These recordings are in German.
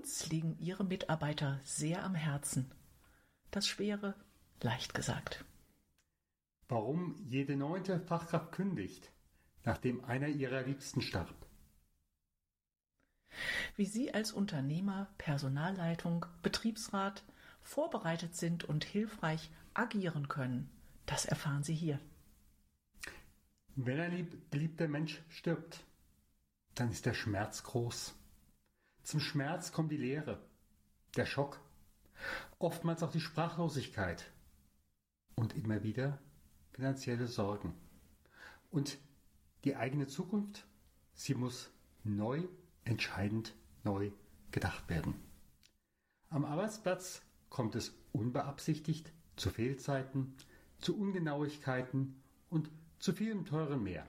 Uns liegen Ihre Mitarbeiter sehr am Herzen. Das Schwere leicht gesagt. Warum jede neunte Fachkraft kündigt, nachdem einer ihrer Liebsten starb. Wie Sie als Unternehmer, Personalleitung, Betriebsrat vorbereitet sind und hilfreich agieren können, das erfahren Sie hier. Wenn ein geliebter Mensch stirbt, dann ist der Schmerz groß. Zum Schmerz kommt die Leere, der Schock, oftmals auch die Sprachlosigkeit und immer wieder finanzielle Sorgen. Und die eigene Zukunft, sie muss neu, entscheidend neu gedacht werden. Am Arbeitsplatz kommt es unbeabsichtigt zu Fehlzeiten, zu Ungenauigkeiten und zu vielem teuren mehr.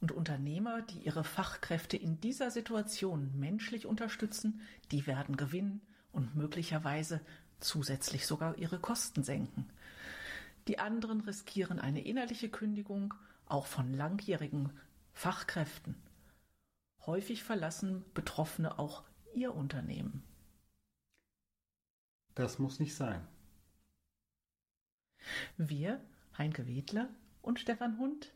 Und Unternehmer, die ihre Fachkräfte in dieser Situation menschlich unterstützen, die werden gewinnen und möglicherweise zusätzlich sogar ihre Kosten senken. Die anderen riskieren eine innerliche Kündigung, auch von langjährigen Fachkräften. Häufig verlassen Betroffene auch ihr Unternehmen. Das muss nicht sein. Wir, Heinke Wedler und Stefan Hund,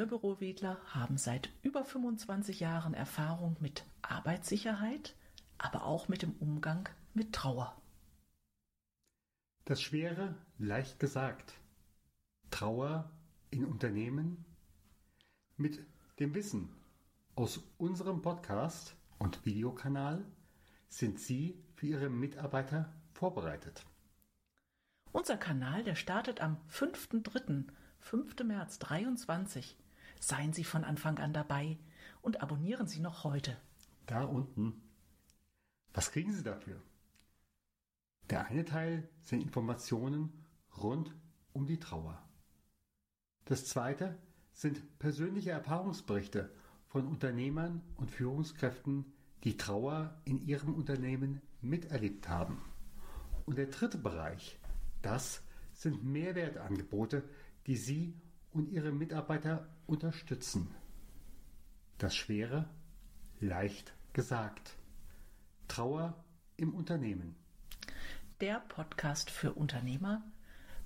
im Ingenieurbüro Wedler haben seit über 25 Jahren Erfahrung mit Arbeitssicherheit, aber auch mit dem Umgang mit Trauer. Das Schwere leicht gesagt. Trauer in Unternehmen mit dem Wissen aus unserem Podcast und Videokanal sind Sie für Ihre Mitarbeiter vorbereitet. Unser Kanal, der startet am 5.3., 5. März 23. Seien Sie von Anfang an dabei und abonnieren Sie noch heute. Da unten. Was kriegen Sie dafür? Der eine Teil sind Informationen rund um die Trauer. Das zweite sind persönliche Erfahrungsberichte von Unternehmern und Führungskräften, die Trauer in ihrem Unternehmen miterlebt haben. Und der dritte Bereich, das sind Mehrwertangebote, die Sie und Ihre Mitarbeiter unterstützen. Das Schwere leicht gesagt. Trauer im Unternehmen der Podcast für Unternehmer,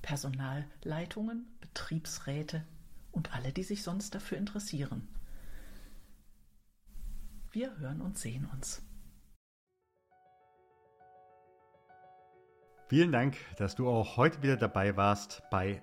Personalleitungen, Betriebsräte und alle, die sich sonst dafür interessieren. Wir hören und sehen uns. Vielen Dank, dass du auch heute wieder dabei warst bei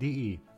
www.ftf.de